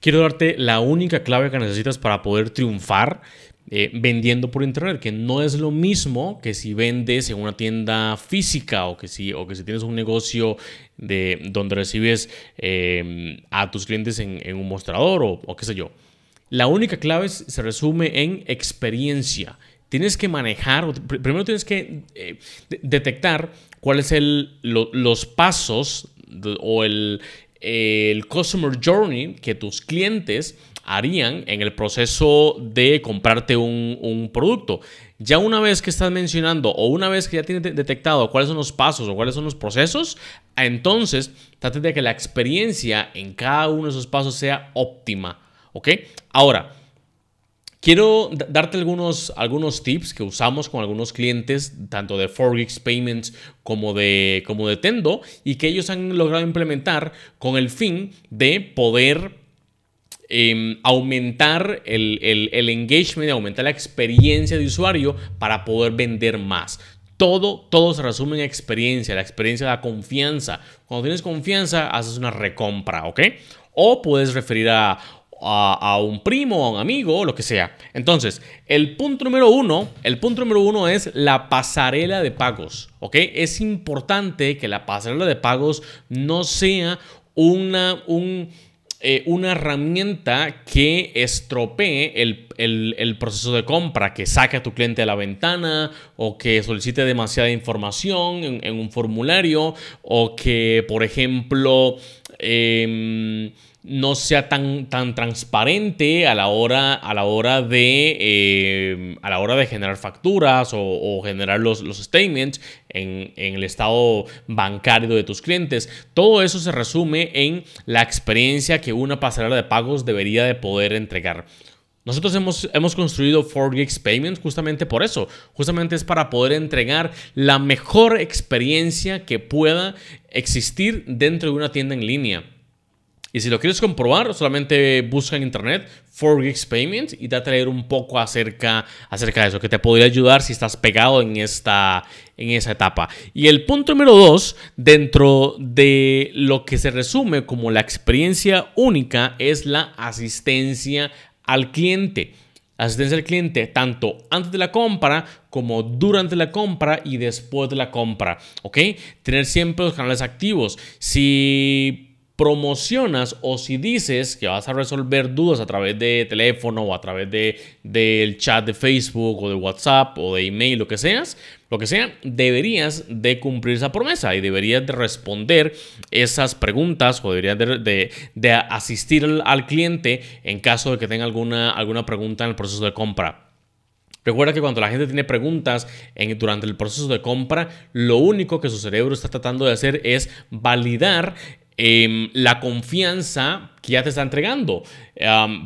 Quiero darte la única clave que necesitas para poder triunfar eh, vendiendo por internet, que no es lo mismo que si vendes en una tienda física o que si, o que si tienes un negocio de, donde recibes em, a tus clientes en, un mostrador o, qué sé yo. La única clave se resume en experiencia. Tienes que manejar, primero tienes que eh, detectar cuáles son los pasos o el, el customer journey que tus clientes harían en el proceso de comprarte un, producto. Ya una vez que estás mencionando o una vez que ya tienes detectado cuáles son los pasos o cuáles son los procesos, entonces trate de que la experiencia en cada uno de esos pasos sea óptima. ¿Ok? Ahora, Quiero darte algunos, algunos tips que usamos con algunos clientes, tanto de Forex Payments como de, como de Tendo, y que ellos han logrado implementar con el fin de poder Em, aumentar el, el, engagement, aumentar la experiencia de usuario para poder vender más. Todo, todo se resume en experiencia. La experiencia da confianza. Cuando tienes confianza, haces una recompra, ¿ok? O puedes referir a, a, un primo, a un amigo, lo que sea. Entonces, el punto número uno, el punto número uno es la pasarela de pagos, ¿ok? Es importante que la pasarela de pagos no sea una, un eh, una herramienta que estropee el, proceso de compra, que saque a tu cliente a la ventana o que solicite demasiada información en, un formulario o que, por ejemplo, em, no sea tan, tan transparente a la hora, a la hora, de, eh, a la hora de generar facturas o, generar los, los statements en, el estado bancario de tus clientes. Todo eso se resume en la experiencia que una pasarela de pagos debería de poder entregar. Nosotros hemos, hemos construido 4Geeks Payments justamente por eso. Justamente es para poder entregar la mejor experiencia que pueda existir dentro de una tienda en línea. Y si lo quieres comprobar, solamente busca en internet 4Geeks Payments y date a leer un poco acerca, acerca de eso, que te podría ayudar si estás pegado en, esta, en esa etapa. Y el punto número dos, dentro de lo que se resume como la experiencia única, es la asistencia al cliente. Asistencia al cliente tanto antes de la compra como durante la compra y después de la compra. ¿Ok? Tener siempre los canales activos. Si promocionas o si dices que vas a resolver dudas a través de teléfono o a través de, del chat de Facebook o de WhatsApp o de email, lo que seas, lo que sea, deberías de cumplir esa promesa y deberías de responder esas preguntas o deberías de, de, asistir al, cliente en caso de que tenga alguna, alguna pregunta en el proceso de compra. Recuerda que cuando la gente tiene preguntas en, durante el proceso de compra, lo único que su cerebro está tratando de hacer es validar Em, la confianza que ya te está entregando.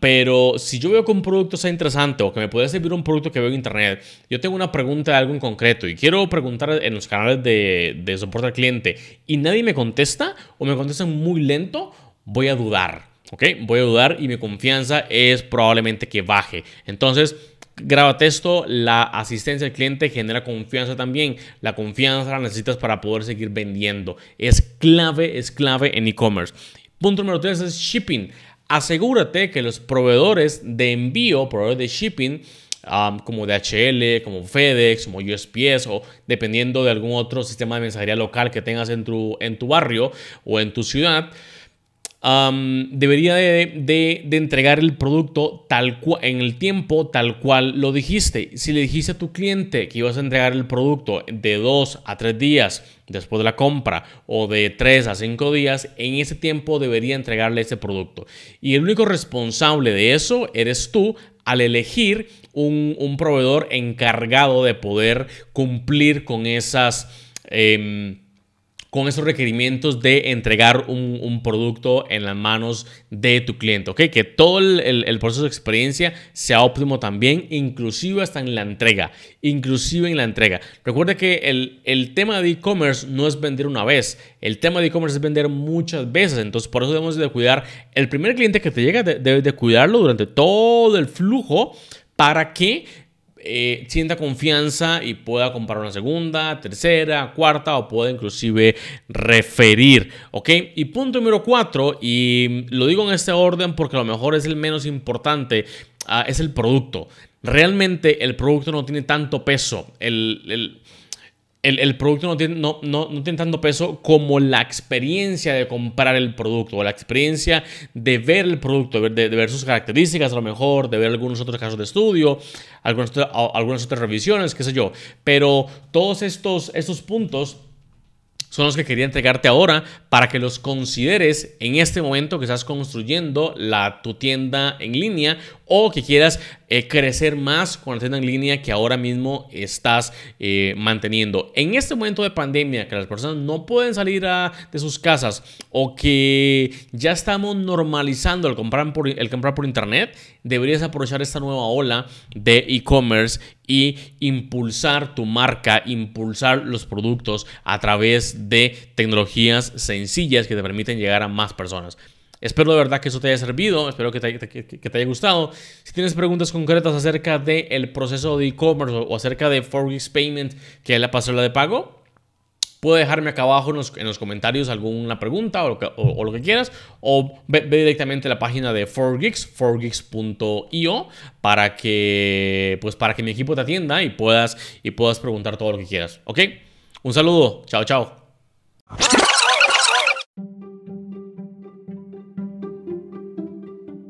pero si yo veo que un producto sea interesante o que me puede servir un producto que veo en internet, yo tengo una pregunta de algo en concreto y quiero preguntar en los canales de, de soporte al cliente y nadie me contesta o me contestan muy lento, voy a dudar. ¿Ok? Voy a dudar y mi confianza es probablemente que baje. Entonces, Grábate esto, la asistencia al cliente genera confianza también. La confianza la necesitas para poder seguir vendiendo. Es clave, es clave en e-commerce. Punto número 3 es shipping. Asegúrate que los proveedores de envío, proveedores de shipping, um, como DHL, como FedEx, como USPS o dependiendo de algún otro sistema de mensajería local que tengas en tu, en tu barrio o en tu ciudad, debería de, entregar el producto tal en el tiempo tal cual lo dijiste. Si le dijiste a tu cliente que ibas a entregar el producto de 2 a 3 días después de la compra o de 3 a 5 días, en ese tiempo debería entregarle ese producto. Y el único responsable de eso eres tú al elegir un, proveedor encargado de poder cumplir con esas... Em, con esos requerimientos de entregar un, producto en las manos de tu cliente. Que todo el, proceso de experiencia sea óptimo también, inclusive hasta en la entrega, inclusive en la entrega. Recuerda que el, el tema de e-commerce no es vender una vez, el tema de e-commerce es vender muchas veces, entonces por eso debemos de cuidar, el primer cliente que te llega debes de cuidarlo durante todo el flujo para que eh, sienta confianza y pueda comprar una segunda, tercera, cuarta o pueda inclusive referir. ¿Ok? Y punto número cuatro, y lo digo en este orden porque a lo mejor es el menos importante, ah, es el producto. Realmente el producto no tiene tanto peso. el el, producto no tiene, no, no, tiene tanto peso como la experiencia de comprar el producto, o la experiencia de ver el producto, de, ver sus características a lo mejor, de ver algunos otros casos de estudio, algunas, algunas otras revisiones, qué sé yo. Pero todos estos, estos puntos son los que quería entregarte ahora para que los consideres en este momento que estás construyendo la, tu tienda en línea o que quieras eh, crecer más con la tienda en línea que ahora mismo estás eh, manteniendo. En este momento de pandemia, que las personas no pueden salir de sus casas o que ya estamos normalizando el comprar por, el comprar por internet, deberías aprovechar esta nueva ola de e-commerce y impulsar tu marca, impulsar los productos a través de tecnologías sencillas que te permiten llegar a más personas. Espero de verdad que eso te haya servido, espero que te, haya gustado. Si tienes preguntas concretas acerca del proceso de e-commerce o, acerca de Forex Payment, que es la pasarela de pago, puedes dejarme acá abajo en los, comentarios alguna pregunta o lo, que, quieras, o ve, directamente a la página de 4geeks, para que, pues, para que mi equipo te atienda y puedas, y puedas preguntar todo lo que quieras. ¿Ok? Un saludo, chao, chao.